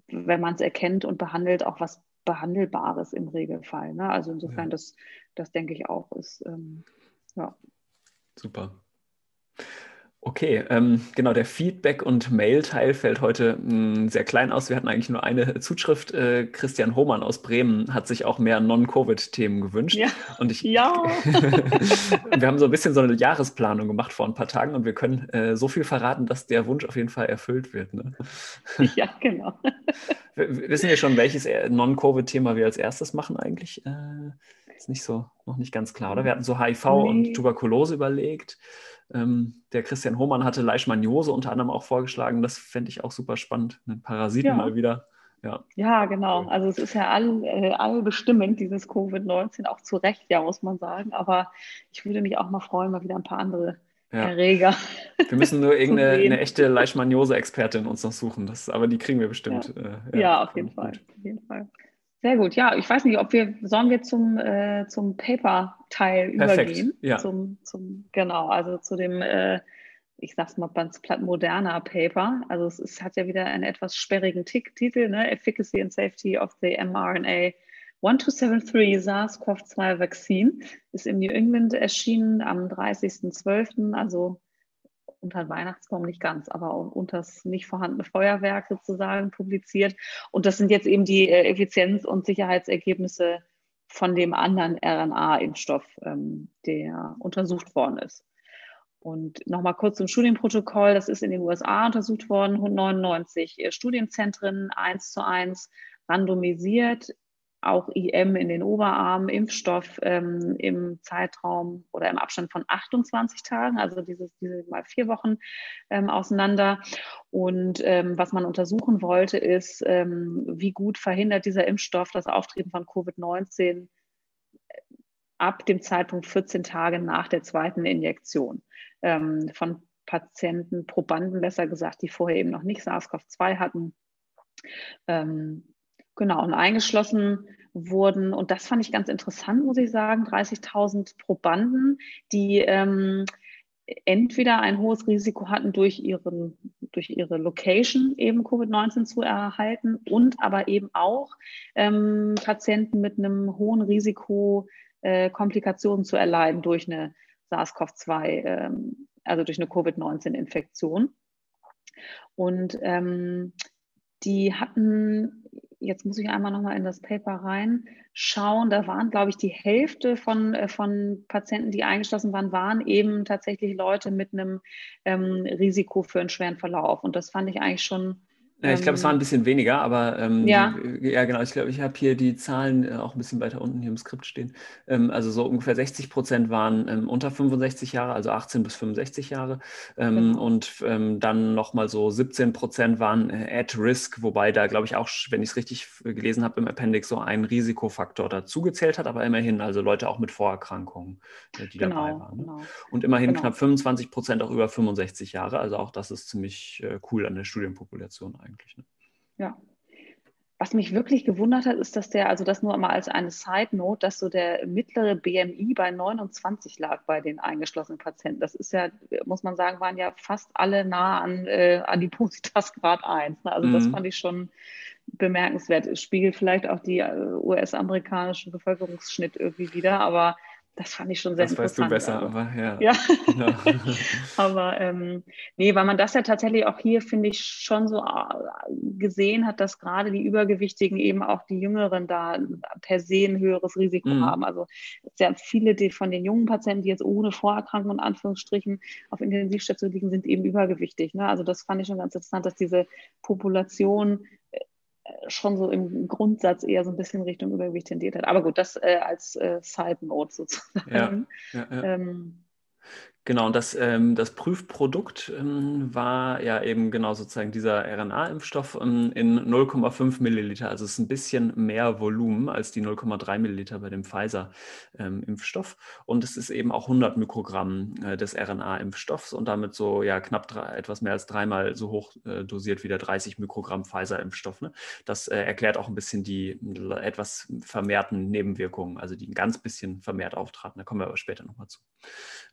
wenn man es erkennt und behandelt, auch was Behandelbares im Regelfall. Ne? Also insofern, ja. das, das denke ich auch ist, ähm, ja. Super. Okay, ähm, genau, der Feedback- und Mail-Teil fällt heute mh, hm, sehr klein aus. Wir hatten eigentlich nur eine Zuschrift. Äh, Christian Hohmann aus Bremen hat sich auch mehr Non-Covid-Themen gewünscht. Ja. Und ich, ja. [laughs] wir haben so ein bisschen so eine Jahresplanung gemacht vor ein paar Tagen und wir können äh, so viel verraten, dass der Wunsch auf jeden Fall erfüllt wird. Ne? [laughs] Ja, genau. [laughs] W wissen wir schon, welches Non-Covid-Thema wir als erstes machen eigentlich? Äh, ist nicht so, noch nicht ganz klar, oder? Wir hatten so HIV nee. und Tuberkulose überlegt. Ähm, der Christian Hohmann hatte Leishmaniose unter anderem auch vorgeschlagen. Das fände ich auch super spannend. Einen Parasiten ja. mal wieder. Ja. ja, genau. Also es ist ja all, äh, allbestimmend, dieses Covid-19, auch zu Recht, ja, muss man sagen. Aber ich würde mich auch mal freuen, mal wieder ein paar andere ja. Erreger. [laughs] Wir müssen nur irgendeine echte Leishmaniose-Expertin uns noch suchen. Das, aber die kriegen wir bestimmt. Ja, äh, ja, ja auf, jeden Fall, auf jeden Fall. Sehr gut. Ja, ich weiß nicht, ob wir, sollen wir zum, äh, zum Paper-Teil übergehen? Ja. Zum, zum, genau, also zu dem, äh, ich sag's mal ganz platt, moderner Paper. Also es, es hat ja wieder einen etwas sperrigen Tick Titel, ne? Efficacy and Safety of the mRNA 1273 SARS-CoV-2 Vaccine ist im New England erschienen am 30.12., also unter Weihnachtsbaum nicht ganz, aber unter das nicht vorhandene Feuerwerk sozusagen publiziert. Und das sind jetzt eben die äh, Effizienz- und Sicherheitsergebnisse von dem anderen RNA-Impfstoff, ähm, der untersucht worden ist. Und nochmal kurz zum Studienprotokoll. Das ist in den USA untersucht worden, 199 äh, Studienzentren, eins zu eins randomisiert auch IM in den Oberarm, Impfstoff ähm, im Zeitraum oder im Abstand von 28 Tagen, also dieses, diese mal vier Wochen ähm, auseinander. Und ähm, was man untersuchen wollte, ist, ähm, wie gut verhindert dieser Impfstoff das Auftreten von Covid-19 äh, ab dem Zeitpunkt 14 Tage nach der zweiten Injektion ähm, von Patienten, Probanden besser gesagt, die vorher eben noch nicht SARS-CoV-2 hatten. Ähm, Genau, und eingeschlossen wurden, und das fand ich ganz interessant, muss ich sagen, 30.000 Probanden, die ähm, entweder ein hohes Risiko hatten, durch, ihren, durch ihre Location eben Covid-19 zu erhalten und aber eben auch ähm, Patienten mit einem hohen Risiko, äh, Komplikationen zu erleiden durch eine SARS-CoV-2, ähm, also durch eine Covid-19-Infektion. Und ähm, die hatten jetzt muss ich einmal nochmal in das Paper reinschauen. Da waren, glaube ich, die Hälfte von, äh, von Patienten, die eingeschlossen waren, waren eben tatsächlich Leute mit einem ähm, Risiko für einen schweren Verlauf. Und das fand ich eigentlich schon ja, ich glaube, es war ein ähm, bisschen weniger, aber ähm, ja. Ja, genau. Ich glaube, ich habe hier die Zahlen äh, auch ein bisschen weiter unten hier im Skript stehen. Ähm, also so ungefähr 60 Prozent waren ähm, unter 65 Jahre, also 18 bis 65 Jahre. Ähm, genau. Und ähm, dann nochmal so 17 Prozent waren äh, at risk, wobei da, glaube ich, auch, wenn ich es richtig gelesen habe, im Appendix so ein Risikofaktor dazugezählt hat, aber immerhin, also Leute auch mit Vorerkrankungen, äh, die genau, dabei waren. Ne? Genau. Und immerhin genau. knapp 25 Prozent auch über 65 Jahre. Also auch das ist ziemlich äh, cool an der Studienpopulation eigentlich eigentlich. Ne? Ja. Was mich wirklich gewundert hat, ist, dass der, also das nur mal als eine Side Note, dass so der mittlere BMI bei 29 lag bei den eingeschlossenen Patienten. Das ist ja, muss man sagen, waren ja fast alle nah an äh, Adipositas Grad 1. Ne? Also mhm. das fand ich schon bemerkenswert. Es spiegelt vielleicht auch die äh, US-amerikanischen Bevölkerungsschnitt irgendwie wieder, aber das fand ich schon sehr das interessant. Das weißt du besser, aber ja. ja. Genau. [laughs] aber ähm, nee, weil man das ja tatsächlich auch hier, finde ich, schon so äh, gesehen hat, dass gerade die Übergewichtigen eben auch die Jüngeren da per se ein höheres Risiko mhm. haben. Also ja viele von den jungen Patienten, die jetzt ohne Vorerkrankung in Anführungsstrichen auf Intensivstation liegen, sind eben übergewichtig. Ne? Also das fand ich schon ganz interessant, dass diese Population schon so im Grundsatz eher so ein bisschen Richtung Übergewicht tendiert hat. Aber gut, das äh, als äh, Side Note sozusagen. Ja, ja, ja. Ähm, Genau, und das, ähm, das Prüfprodukt ähm, war ja eben genau sozusagen dieser RNA-Impfstoff ähm, in 0,5 Milliliter. Also es ist ein bisschen mehr Volumen als die 0,3 Milliliter bei dem Pfizer-Impfstoff. und es ist eben auch 100 Mikrogramm äh, des RNA-Impfstoffs und damit so ja knapp drei, etwas mehr als dreimal so hoch äh, dosiert wie der 30 Mikrogramm Pfizer-Impfstoff. Ne? Das äh, erklärt auch ein bisschen die etwas vermehrten Nebenwirkungen, also die ein ganz bisschen vermehrt auftraten. Da kommen wir aber später nochmal zu.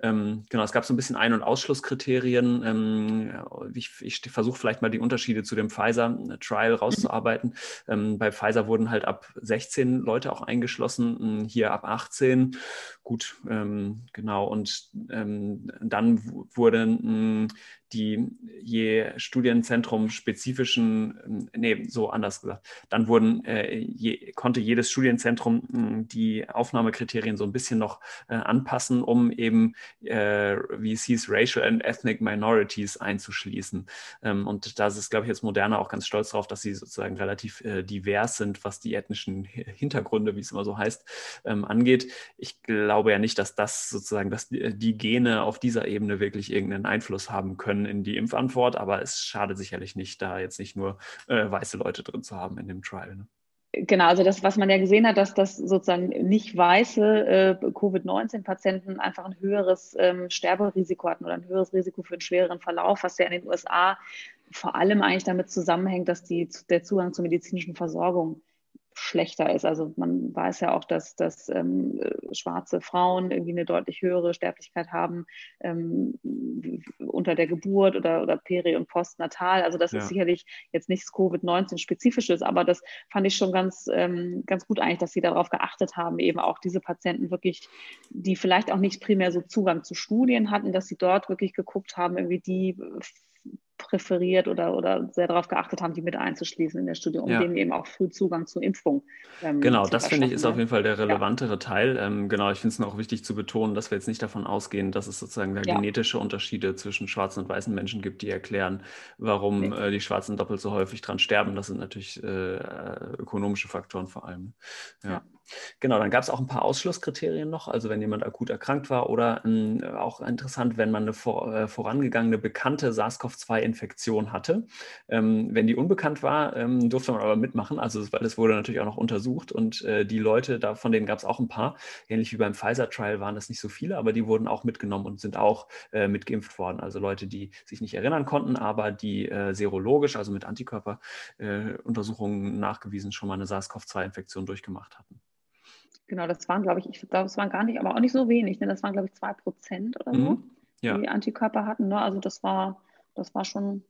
Ähm, genau Genau, es gab so ein bisschen Ein- und Ausschlusskriterien. Ähm, ich, ich versuche vielleicht mal die Unterschiede zu dem Pfizer-Trial rauszuarbeiten. Ähm, bei Pfizer wurden halt ab 16 Leute auch eingeschlossen, hm, hier ab 18. Gut, ähm, genau. Und dann wurden hm, die je Studienzentrum spezifischen, ähm, nee, so anders gesagt, dann wurden, äh, je, konnte jedes Studienzentrum mh, hm, die Aufnahmekriterien so ein bisschen noch äh, anpassen, um eben, äh, hieß, Racial and Ethnic Minorities einzuschließen. Ähm, und da ist, glaube ich, jetzt Moderna auch ganz stolz darauf, dass sie sozusagen relativ äh, divers sind, was die ethnischen Hintergründe, wie es immer so heißt, ähm, angeht. Ich glaube ja nicht, dass das sozusagen, dass die, die Gene auf dieser Ebene wirklich irgendeinen Einfluss haben können können in die Impfantwort, aber es schadet sicherlich nicht, da jetzt nicht nur äh, weiße Leute drin zu haben in dem Trial. Ne? Genau, also das, was man ja gesehen hat, dass das sozusagen nicht weiße äh, Covid-19-Patienten einfach ein höheres ähm, Sterberisiko hatten oder ein höheres Risiko für einen schwereren Verlauf, was ja in den USA vor allem eigentlich damit zusammenhängt, dass die, der Zugang zur medizinischen Versorgung schlechter ist. Also man weiß ja auch, dass, dass ähm, schwarze Frauen irgendwie eine deutlich höhere Sterblichkeit haben ähm, unter der Geburt oder, oder peri- und postnatal. Also das ja. ist sicherlich jetzt nichts Covid-19-spezifisches, aber das fand ich schon ganz, ähm, ganz gut eigentlich, dass sie darauf geachtet haben, eben auch diese Patienten wirklich, die vielleicht auch nicht primär so Zugang zu Studien hatten, dass sie dort wirklich geguckt haben, irgendwie die präferiert oder, oder sehr darauf geachtet haben, die mit einzuschließen in der Studie, um ja. denen eben auch früh Zugang zur Impfung ähm, Genau, das finde ich ist auf jeden Fall der relevantere ja. Teil. Ähm, genau, ich finde es auch wichtig zu betonen, dass wir jetzt nicht davon ausgehen, dass es sozusagen da ja. genetische Unterschiede zwischen schwarzen und weißen Menschen gibt, die erklären, warum äh, die Schwarzen doppelt so häufig dran sterben. Das sind natürlich äh, ökonomische Faktoren vor allem. ja. Genau, dann gab es auch ein paar Ausschlusskriterien noch, also wenn jemand akut erkrankt war oder ähm, auch interessant, wenn man eine vor, äh, vorangegangene bekannte SARS-CoV-2-Infektion hatte. Ähm, wenn die unbekannt war, ähm, durfte man aber mitmachen, also weil es wurde natürlich auch noch untersucht und äh, die Leute, da, von denen gab es auch ein paar, ähnlich wie beim Pfizer-Trial waren das nicht so viele, aber die wurden auch mitgenommen und sind auch äh, mitgeimpft worden. Also Leute, die sich nicht erinnern konnten, aber die äh, serologisch, also mit Antikörperuntersuchungen äh, nachgewiesen schon mal eine SARS-CoV-2-Infektion durchgemacht hatten. Genau, das waren, glaube ich, ich glaube, es waren gar nicht, aber auch nicht so wenig. Ne? Das waren, glaube ich, zwei Prozent oder so, mhm. ja. die Antikörper hatten. Ne? Also das war, das war schon,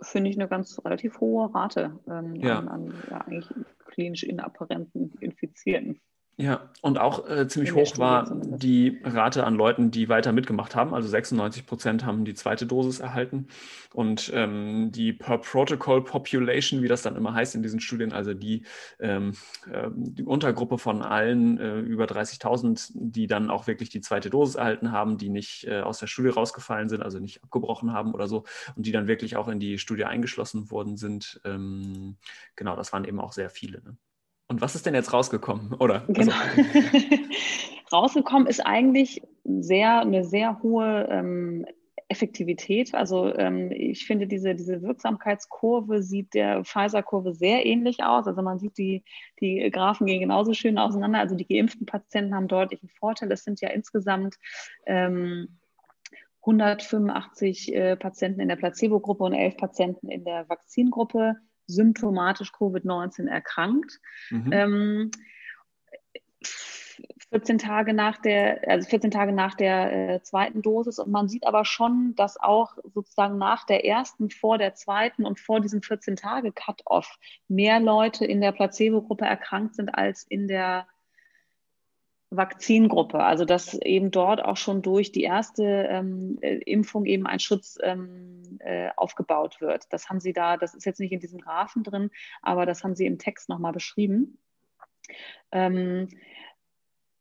finde ich, eine ganz relativ hohe Rate ähm, ja. an, an ja, eigentlich klinisch inapparenten Infizierten. Ja, und auch äh, ziemlich hoch war die Rate an Leuten, die weiter mitgemacht haben. Also 96 Prozent haben die zweite Dosis erhalten. Und ähm, die Per Protocol Population, wie das dann immer heißt in diesen Studien, also die, ähm, äh, die Untergruppe von allen äh, über 30.000, die dann auch wirklich die zweite Dosis erhalten haben, die nicht äh, aus der Studie rausgefallen sind, also nicht abgebrochen haben oder so, und die dann wirklich auch in die Studie eingeschlossen worden sind. Ähm, genau, das waren eben auch sehr viele. Ne? Und was ist denn jetzt rausgekommen? Oder? Genau. Also. [laughs] rausgekommen ist eigentlich sehr, eine sehr hohe ähm, Effektivität. Also ähm, ich finde, diese, diese Wirksamkeitskurve sieht der Pfizer-Kurve sehr ähnlich aus. Also man sieht, die, die Graphen gehen genauso schön auseinander. Also die geimpften Patienten haben deutlich einen Vorteil. Es sind ja insgesamt ähm, 185 äh, Patienten in der Placebo-Gruppe und 11 Patienten in der Vakzingruppe symptomatisch Covid-19 erkrankt. Mhm. Ähm, 14 Tage nach der, also 14 Tage nach der äh, zweiten Dosis. Und man sieht aber schon, dass auch sozusagen nach der ersten, vor der zweiten und vor diesem 14-Tage-Cut-Off mehr Leute in der Placebo-Gruppe erkrankt sind als in der Vakzingruppe, also dass eben dort auch schon durch die erste ähm, äh, Impfung eben ein Schutz ähm, äh, aufgebaut wird. Das haben Sie da, das ist jetzt nicht in diesem Graphen drin, aber das haben Sie im Text nochmal beschrieben. Ähm,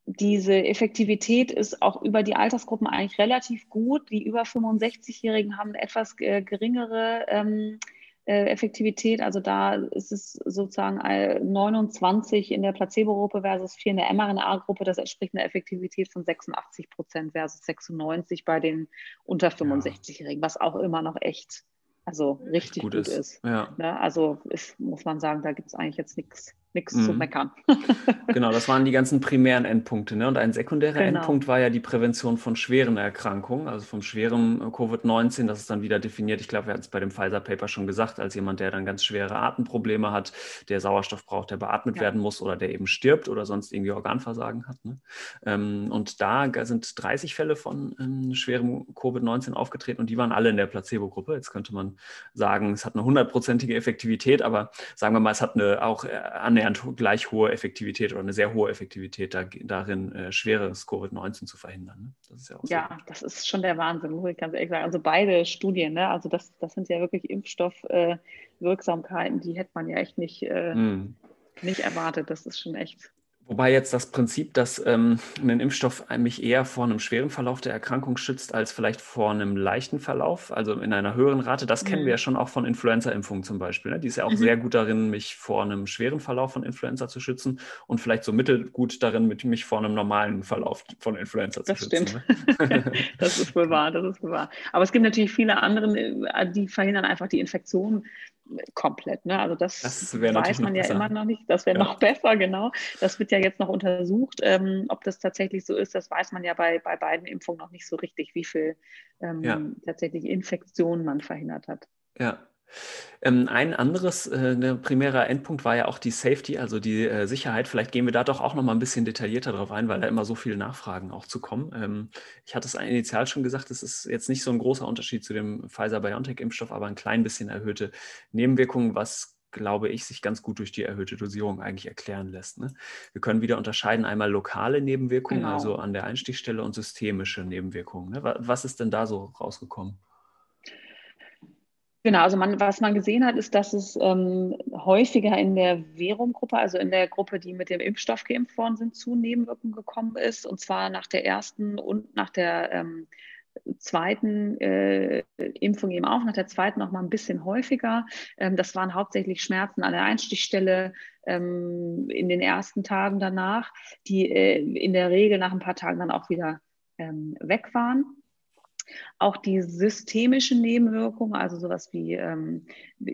diese Effektivität ist auch über die Altersgruppen eigentlich relativ gut. Die über 65-Jährigen haben etwas äh, geringere ähm, äh, Effektivität. Also da ist es sozusagen 29 in der Placebo-Gruppe versus 4 in der mRNA-Gruppe. Das entspricht einer Effektivität von 86 Prozent versus 96 bei den unter 65-Jährigen, was auch immer noch echt, also richtig gut, gut ist. ist. Ja. Ne? Also ist, muss man sagen, da gibt es eigentlich jetzt nichts nichts mhm. zu meckern. [laughs] genau, das waren die ganzen primären Endpunkte. Ne? Und ein sekundärer genau. Endpunkt war ja die Prävention von schweren Erkrankungen, also vom schweren äh, Covid-19. Das ist dann wieder definiert. Ich glaube, wir hatten es bei dem Pfizer-Paper schon gesagt, als jemand, der dann ganz schwere Atemprobleme hat, der Sauerstoff braucht, der beatmet ja. werden muss oder der eben stirbt oder sonst irgendwie Organversagen hat. Ne? Ähm, und da sind 30 Fälle von ähm, schwerem Covid-19 aufgetreten und die waren alle in der Placebo-Gruppe. Jetzt könnte man sagen, es hat eine hundertprozentige Effektivität, aber sagen wir mal, es hat eine auch äh, annähernd gleich hohe Effektivität oder eine sehr hohe Effektivität da, darin, äh, schweres Covid-19 zu verhindern. Ne? Das ist ja, auch ja das ist schon der Wahnsinn, muss ich ganz ehrlich sagen. Also beide Studien, ne? also das, das sind ja wirklich Impfstoffwirksamkeiten, äh, die hätte man ja echt nicht, äh, mm. nicht erwartet. Das ist schon echt Wobei jetzt das Prinzip, dass ähm, ein Impfstoff mich eher vor einem schweren Verlauf der Erkrankung schützt, als vielleicht vor einem leichten Verlauf, also in einer höheren Rate, das mhm. kennen wir ja schon auch von Influenza-Impfungen zum Beispiel. Ne? Die ist ja auch mhm. sehr gut darin, mich vor einem schweren Verlauf von Influenza zu schützen und vielleicht so mittelgut darin, mich vor einem normalen Verlauf von Influenza zu das schützen. Stimmt. Ne? [laughs] [laughs] das ist wohl wahr, das ist wohl wahr. Aber es gibt natürlich viele andere, äh, die verhindern einfach die Infektion komplett. Ne? Also das, das weiß man ja besser. immer noch nicht. Das wäre ja. noch [laughs] besser, genau. Das wird ja jetzt noch untersucht. Ähm, ob das tatsächlich so ist, das weiß man ja bei, bei beiden Impfungen noch nicht so richtig, wie viel ähm, ja. tatsächlich Infektionen man verhindert hat. Ja, ein anderes äh, ne, primärer Endpunkt war ja auch die Safety, also die äh, Sicherheit. Vielleicht gehen wir da doch auch noch mal ein bisschen detaillierter drauf ein, weil da immer so viele Nachfragen auch zu kommen. Ähm, ich hatte es initial schon gesagt, es ist jetzt nicht so ein großer Unterschied zu dem Pfizer-BioNTech-Impfstoff, aber ein klein bisschen erhöhte Nebenwirkungen, was glaube ich, sich ganz gut durch die erhöhte Dosierung eigentlich erklären lässt. Ne? Wir können wieder unterscheiden, einmal lokale Nebenwirkungen, genau. also an der Einstichstelle und systemische Nebenwirkungen. Ne? Was ist denn da so rausgekommen? Genau, also man, was man gesehen hat, ist, dass es ähm, häufiger in der Verum-Gruppe, also in der Gruppe, die mit dem Impfstoff geimpft worden sind, zu Nebenwirkungen gekommen ist. Und zwar nach der ersten und nach der ähm, zweiten äh, Impfung eben auch, nach der zweiten noch mal ein bisschen häufiger. Ähm, das waren hauptsächlich Schmerzen an der Einstichstelle ähm, in den ersten Tagen danach, die äh, in der Regel nach ein paar Tagen dann auch wieder ähm, weg waren. Auch die systemischen Nebenwirkungen, also sowas wie ähm,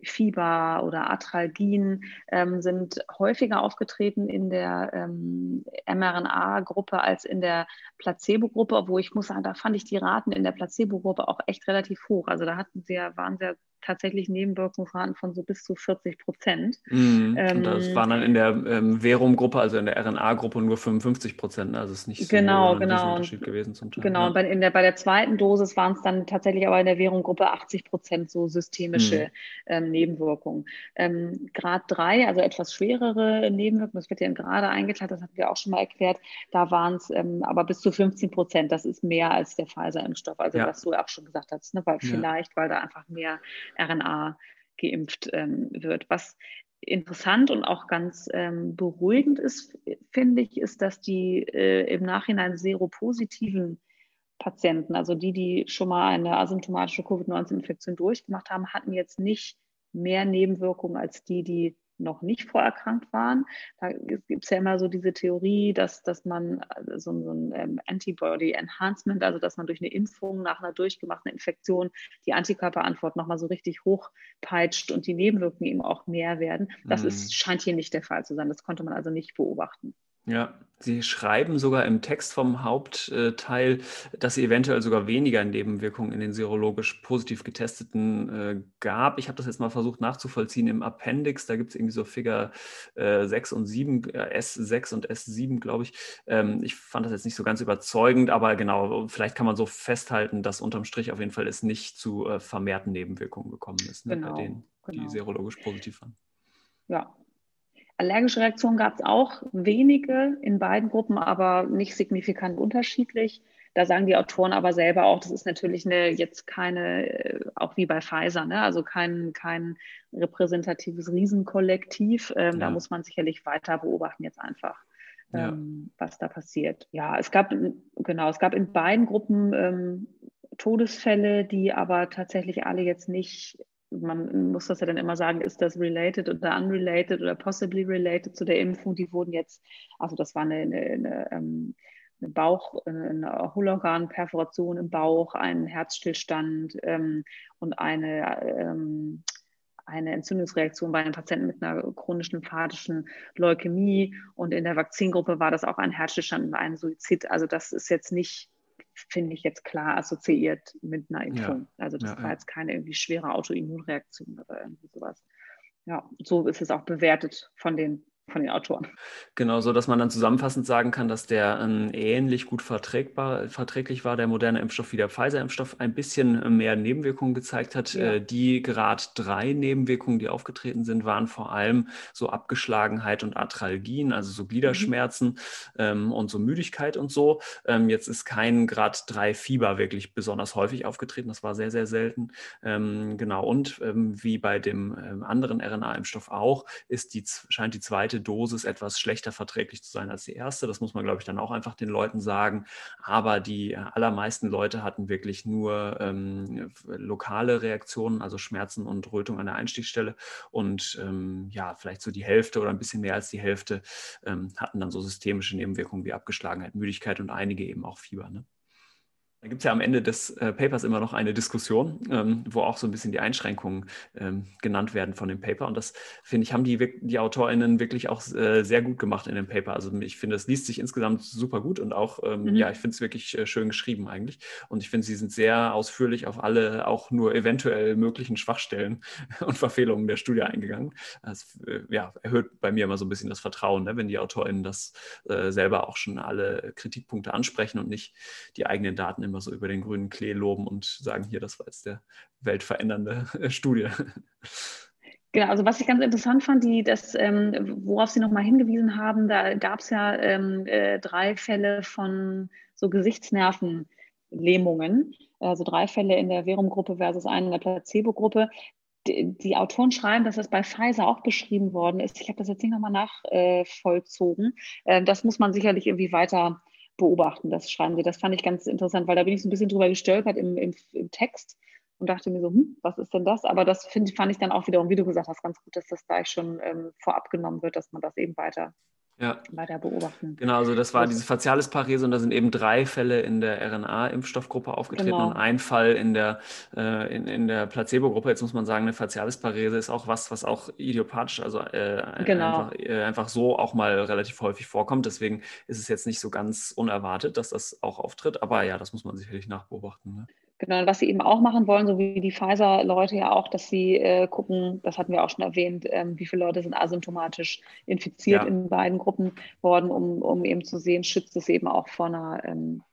Fieber oder Arthralgien, ähm, sind häufiger aufgetreten in der ähm, mRNA-Gruppe als in der Placebo-Gruppe, wo ich muss sagen, da fand ich die Raten in der Placebo-Gruppe auch echt relativ hoch. Also da hatten ja, waren sehr tatsächlich Nebenwirkungsraten von so bis zu 40 Prozent. Mhm. Ähm, das waren dann in der ähm, Verum-Gruppe, also in der RNA-Gruppe nur 55 Prozent. Ne? Also ist nicht so genau, ein genau. Unterschied gewesen zum Teil. Genau, ja. bei, in der, bei der zweiten Dosis waren es dann tatsächlich aber in der Verum-Gruppe 80 Prozent so systemische mhm. ähm, Nebenwirkungen. Ähm, Grad 3, also etwas schwerere Nebenwirkungen, das wird ja in Grade eingeteilt, das hatten wir auch schon mal erklärt, da waren es ähm, aber bis zu 15 Prozent. Das ist mehr als der Pfizer-Impfstoff, also ja. was du auch schon gesagt hast, ne? weil ja. vielleicht, weil da einfach mehr RNA geimpft ähm, wird. Was interessant und auch ganz ähm, beruhigend ist, finde ich, ist, dass die äh, im Nachhinein seropositiven Patienten, also die, die schon mal eine asymptomatische Covid-19-Infektion durchgemacht haben, hatten jetzt nicht mehr Nebenwirkungen als die, die noch nicht vorerkrankt waren. Da gibt es ja immer so diese Theorie, dass, dass man äh, so, so ein ähm, Antibody-Enhancement, also dass man durch eine Impfung nach einer durchgemachten Infektion die Antikörperantwort nochmal so richtig hochpeitscht und die Nebenwirkungen eben auch mehr werden. Das mhm. ist, scheint hier nicht der Fall zu sein. Das konnte man also nicht beobachten. Ja, Sie schreiben sogar im Text vom Hauptteil, dass es eventuell sogar weniger Nebenwirkungen in den serologisch positiv getesteten äh, gab. Ich habe das jetzt mal versucht nachzuvollziehen im Appendix. Da gibt es irgendwie so Figure äh, 6 und 7, äh, S6 und S7, glaube ich. Ähm, ich fand das jetzt nicht so ganz überzeugend, aber genau, vielleicht kann man so festhalten, dass unterm Strich auf jeden Fall es nicht zu äh, vermehrten Nebenwirkungen gekommen ist, ne, genau, bei denen, genau. die serologisch positiv waren. Ja, Allergische Reaktionen gab es auch wenige in beiden Gruppen, aber nicht signifikant unterschiedlich. Da sagen die Autoren aber selber auch, das ist natürlich eine, jetzt keine, äh, auch wie bei Pfizer, ne? also kein, kein repräsentatives Riesenkollektiv. Ähm, ja. Da muss man sicherlich weiter beobachten jetzt einfach. Ja. Ähm, was da passiert. Ja, es gab genau, es gab in beiden Gruppen ähm, Todesfälle, die aber tatsächlich alle jetzt nicht man muss das ja dann immer sagen, ist das related oder unrelated oder possibly related zu der Impfung? Die wurden jetzt, also das war eine, eine, eine, ähm, eine Bauch, eine Hohlorganperforation im Bauch, ein Herzstillstand ähm, und eine, ähm, eine Entzündungsreaktion bei einem Patienten mit einer chronischen lymphatischen Leukämie. Und in der Vakzingruppe war das auch ein Herzstillstand und ein Suizid. Also das ist jetzt nicht finde ich jetzt klar assoziiert mit einer Impfung. Ja. Also das ja, war jetzt keine irgendwie schwere Autoimmunreaktion oder irgendwie sowas. Ja, so ist es auch bewertet von den von den Autoren. Genau, so dass man dann zusammenfassend sagen kann, dass der ähm, ähnlich gut verträgbar, verträglich war, der moderne Impfstoff wie der Pfizer-Impfstoff, ein bisschen mehr Nebenwirkungen gezeigt hat. Ja. Äh, die Grad 3 Nebenwirkungen, die aufgetreten sind, waren vor allem so Abgeschlagenheit und Arthralgien, also so Gliederschmerzen mhm. ähm, und so Müdigkeit und so. Ähm, jetzt ist kein Grad 3 Fieber wirklich besonders häufig aufgetreten, das war sehr, sehr selten. Ähm, genau, und ähm, wie bei dem ähm, anderen RNA-Impfstoff auch, ist die, scheint die zweite Dosis etwas schlechter verträglich zu sein als die erste. Das muss man, glaube ich, dann auch einfach den Leuten sagen. Aber die allermeisten Leute hatten wirklich nur ähm, lokale Reaktionen, also Schmerzen und Rötung an der Einstichstelle. Und ähm, ja, vielleicht so die Hälfte oder ein bisschen mehr als die Hälfte ähm, hatten dann so systemische Nebenwirkungen wie Abgeschlagenheit, Müdigkeit und einige eben auch Fieber. Ne? Da gibt es ja am Ende des äh, Papers immer noch eine Diskussion, ähm, wo auch so ein bisschen die Einschränkungen ähm, genannt werden von dem Paper. Und das, finde ich, haben die, die AutorInnen wirklich auch äh, sehr gut gemacht in dem Paper. Also ich finde, es liest sich insgesamt super gut und auch, ähm, mhm. ja, ich finde es wirklich äh, schön geschrieben eigentlich. Und ich finde, sie sind sehr ausführlich auf alle auch nur eventuell möglichen Schwachstellen [laughs] und Verfehlungen der Studie eingegangen. Das äh, ja, erhöht bei mir immer so ein bisschen das Vertrauen, ne, wenn die AutorInnen das äh, selber auch schon alle Kritikpunkte ansprechen und nicht die eigenen Daten immer so über den grünen Klee loben und sagen, hier, das war jetzt der weltverändernde äh, Studie. Genau, also was ich ganz interessant fand, die, das, ähm, worauf Sie nochmal hingewiesen haben, da gab es ja ähm, äh, drei Fälle von so Gesichtsnervenlähmungen, also drei Fälle in der Verum-Gruppe versus einen in der Placebo-Gruppe. Die, Autoren schreiben, dass das bei Pfizer auch beschrieben worden ist. Ich habe das jetzt nicht nochmal nachvollzogen. Äh, das muss man sicherlich irgendwie weiter beobachten, das schreiben sie. Das fand ich ganz interessant, weil da bin ich so ein bisschen drüber gestolpert im, im, im Text und dachte mir so, hm, was ist denn das? Aber das find, fand ich dann auch wiederum, wie du gesagt hast, ganz gut, dass das gleich schon ähm, vorab genommen wird, dass man das eben weiter ja. weiter beobachten. Genau, also das war diese Facialis-Parese und da sind eben drei Fälle in der RNA-Impfstoffgruppe aufgetreten genau. und ein Fall in der, äh, in, in der Placebo-Gruppe. Jetzt muss man sagen, eine Facialis-Parese ist auch was, was auch idiopathisch, also äh, genau. einfach, äh, einfach so auch mal relativ häufig vorkommt. Deswegen ist es jetzt nicht so ganz unerwartet, dass das auch auftritt. Aber ja, das muss man sicherlich nachbeobachten. Ne? Genau, und was sie eben auch machen wollen, so wie die Pfizer-Leute ja auch, dass sie äh, gucken, das hatten wir auch schon erwähnt, ähm, wie viele Leute sind asymptomatisch infiziert ja. in beiden Gruppen worden, um, um eben zu sehen, schützt es eben auch vor einer, ähm,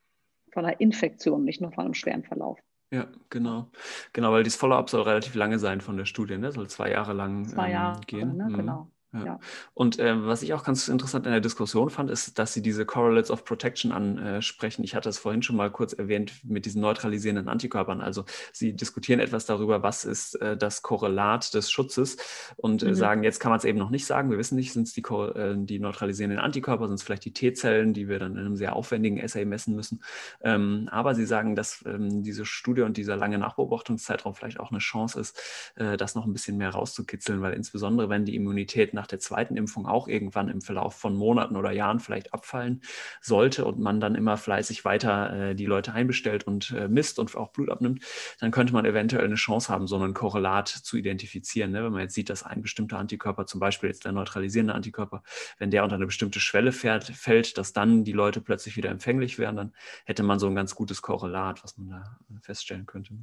vor einer Infektion, nicht nur vor einem schweren Verlauf. Ja, genau. Genau, weil dieses Follow-up soll relativ lange sein von der Studie, ne? Soll zwei Jahre lang zwei Jahre, ähm, gehen. Ne? Mhm. Genau. Ja. ja. Und äh, was ich auch ganz interessant in der Diskussion fand, ist, dass Sie diese Correlates of Protection ansprechen. Ich hatte es vorhin schon mal kurz erwähnt mit diesen neutralisierenden Antikörpern. Also Sie diskutieren etwas darüber, was ist äh, das Korrelat des Schutzes und äh, mhm. sagen, jetzt kann man es eben noch nicht sagen. Wir wissen nicht, sind es die, äh, die neutralisierenden Antikörper, sind es vielleicht die T-Zellen, die wir dann in einem sehr aufwendigen Assay messen müssen. Ähm, aber Sie sagen, dass ähm, diese Studie und dieser lange Nachbeobachtungszeitraum vielleicht auch eine Chance ist, äh, das noch ein bisschen mehr rauszukitzeln, weil insbesondere wenn die Immunität nach der zweiten Impfung auch irgendwann im Verlauf von Monaten oder Jahren vielleicht abfallen sollte und man dann immer fleißig weiter äh, die Leute einbestellt und äh, misst und auch Blut abnimmt, dann könnte man eventuell eine Chance haben, so einen Korrelat zu identifizieren. Ne? Wenn man jetzt sieht, dass ein bestimmter Antikörper, zum Beispiel jetzt der neutralisierende Antikörper, wenn der unter eine bestimmte Schwelle fährt, fällt, dass dann die Leute plötzlich wieder empfänglich wären, dann hätte man so ein ganz gutes Korrelat, was man da äh, feststellen könnte.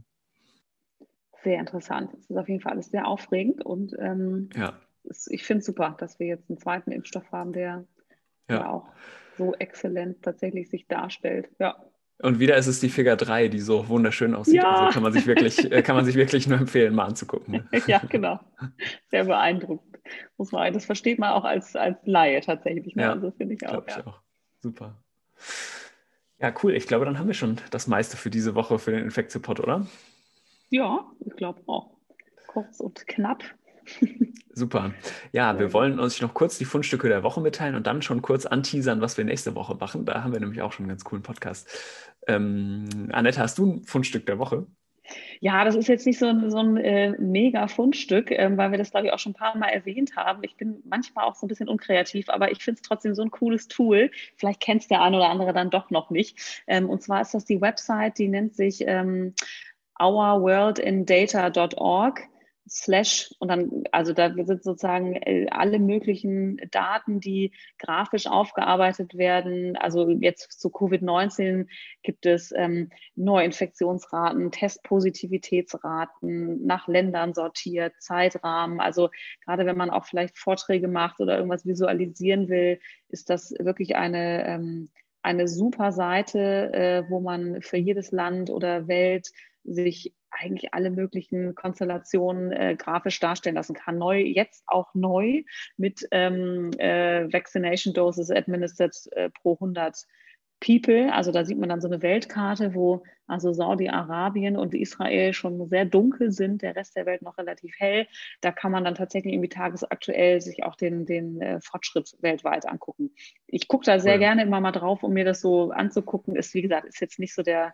Sehr interessant. Es ist auf jeden Fall alles sehr aufregend und ähm, ja ich finde es super, dass wir jetzt einen zweiten Impfstoff haben, der ja. auch so exzellent tatsächlich sich darstellt. Ja. Und wieder ist es die Figur 3, die so wunderschön aussieht. Ja. Also kann man sich wirklich, äh, kann man sich wirklich nur empfehlen, mal anzugucken. [laughs] Ja, genau. Sehr beeindruckend. Muss man, das versteht man auch als, als Laie tatsächlich. Ne? Ja, also finde ich auch. Ja. Ich auch. Super. Ja, cool. Ich glaube, dann haben wir schon das meiste für diese Woche für den Infektsupport, oder? Ja, ich glaube auch. Kurz und knapp. Super. Ja, wir wollen uns noch kurz die Fundstücke der Woche mitteilen und dann schon kurz anteasern, was wir nächste Woche machen. Da haben wir nämlich auch schon einen ganz coolen Podcast. Ähm, Annette, hast du ein Fundstück der Woche? Ja, das ist jetzt nicht so ein, so ein äh, mega Fundstück, ähm, weil wir das, glaube ich, auch schon ein paar Mal erwähnt haben. Ich bin manchmal auch so ein bisschen unkreativ, aber ich finde es trotzdem so ein cooles Tool. Vielleicht kennt es der eine oder andere dann doch noch nicht. Ähm, und zwar ist das die Website, die nennt sich ähm, ourworldindata.org slash und dann, also da sind sozusagen äh, alle möglichen Daten, die grafisch aufgearbeitet werden. Also jetzt zu Covid-19 gibt es ähm, Neuinfektionsraten, Testpositivitätsraten, nach Ländern sortiert, Zeitrahmen. Also gerade wenn man auch vielleicht Vorträge macht oder irgendwas visualisieren will, ist das wirklich eine, ähm, eine super Seite, äh, wo man für jedes Land oder Welt sich eigentlich alle möglichen Konstellationen äh, grafisch darstellen lassen kann. Neu, jetzt auch neu mit ähm, äh, Vaccination Doses administered äh, pro 100 People. Also da sieht man dann so eine Weltkarte, wo also Saudi-Arabien und Israel schon sehr dunkel sind, der Rest der Welt noch relativ hell. Da kann man dann tatsächlich irgendwie tagesaktuell sich auch den, den äh, Fortschritt weltweit angucken. Ich gucke da sehr ja. gerne immer mal drauf, um mir das so anzugucken. Ist, wie gesagt, ist jetzt nicht so der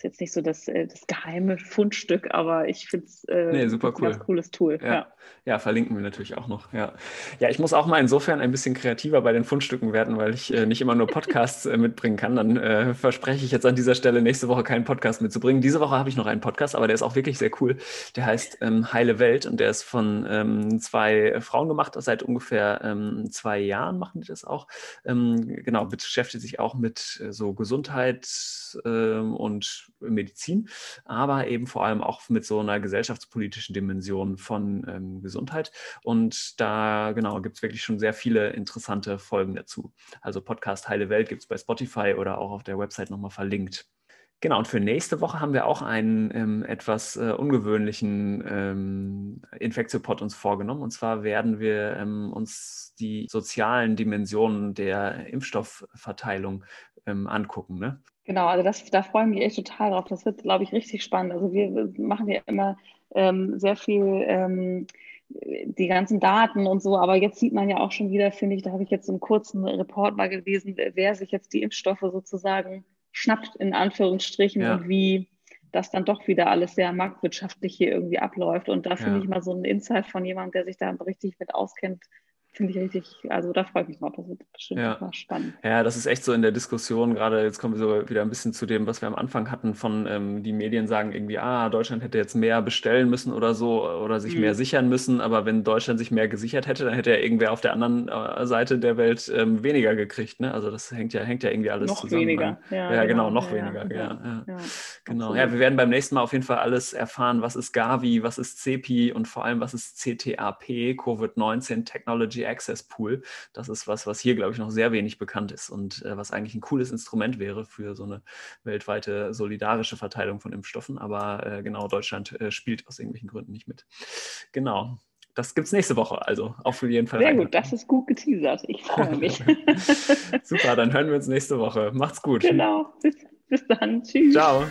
ist jetzt nicht so das, äh, das geheime Fundstück, aber ich finde es äh, nee, super cool. ein ganz cooles Tool. Ja. ja. Ja. verlinken wir natürlich auch noch. Ja. ja, ich muss auch mal insofern ein bisschen kreativer bei den Fundstücken werden, weil ich äh, nicht immer nur Podcasts äh, mitbringen kann. Dann äh, verspreche ich jetzt an dieser Stelle nächste Woche keinen Podcast mitzubringen. Diese Woche habe ich noch einen Podcast, aber der ist auch wirklich sehr cool. Der heißt ähm, Heile Welt und der ist von ähm, zwei Frauen gemacht. Seit ungefähr ähm, zwei Jahren machen die das auch. Ähm, genau, beschäftigt sich auch mit äh, so Gesundheit ähm, Medizin, aber eben vor allem auch mit so einer gesellschaftspolitischen Dimension von ähm, Gesundheit. Und da, genau, gibt es wirklich schon sehr viele interessante Folgen dazu. Also Podcast Heile Welt gibt es bei Spotify oder auch auf der Website nochmal verlinkt. Genau, und für nächste Woche haben wir auch einen ähm, etwas äh, ungewöhnlichen ähm, Infektsupport uns vorgenommen. Und zwar werden wir ähm, uns die sozialen Dimensionen der Impfstoffverteilung ähm, angucken. Ne? Genau, also das, da freue ich mich echt total drauf. Das wird, glaube ich, richtig spannend. Also wir machen ja immer ähm, sehr viel ähm, die ganzen Daten und so, aber jetzt sieht man ja auch schon wieder, finde ich, da habe ich jetzt so einen kurzen Report mal gelesen, wer sich jetzt die Impfstoffe sozusagen schnappt, in Anführungsstrichen, ja. und wie das dann doch wieder alles sehr marktwirtschaftlich hier irgendwie abläuft. Und da finde ja. ich mal so einen Insight von jemandem, der sich da richtig mit auskennt, finde ich richtig, also da freue ich mich drauf, das wird bestimmt Ja. spannend. Ja, das ist echt so in der Diskussion, gerade jetzt kommen wir so wieder ein bisschen zu dem, was wir am Anfang hatten, von ähm, die Medien sagen irgendwie, ah, Deutschland hätte jetzt mehr bestellen müssen oder so oder sich Mhm. mehr sichern müssen, aber wenn Deutschland sich mehr gesichert hätte, dann hätte ja irgendwer auf der anderen äh, Seite der Welt ähm, weniger gekriegt, ne? Also das hängt ja, hängt ja irgendwie alles Noch zusammen. weniger. Ja, ja, genau, noch Ja, weniger, ja, ja. ja. Genau, absolut. ja, wir werden beim nächsten Mal auf jeden Fall alles erfahren, was ist Gavi, was ist CEPI und vor allem, was ist CTAP, Covid-19 Technology Access Pool. Das ist was, was hier, glaube ich, noch sehr wenig bekannt ist und äh, was eigentlich ein cooles Instrument wäre für so eine weltweite solidarische Verteilung von Impfstoffen. Aber äh, genau, Deutschland äh, spielt aus irgendwelchen Gründen nicht mit. Genau. Das gibt es nächste Woche, also auf jeden Fall. Sehr gut, das ist gut geteasert. Ich freue [laughs] mich. Super, dann hören wir uns nächste Woche. Macht's gut. genau. Bis, bis dann. Tschüss. Ciao.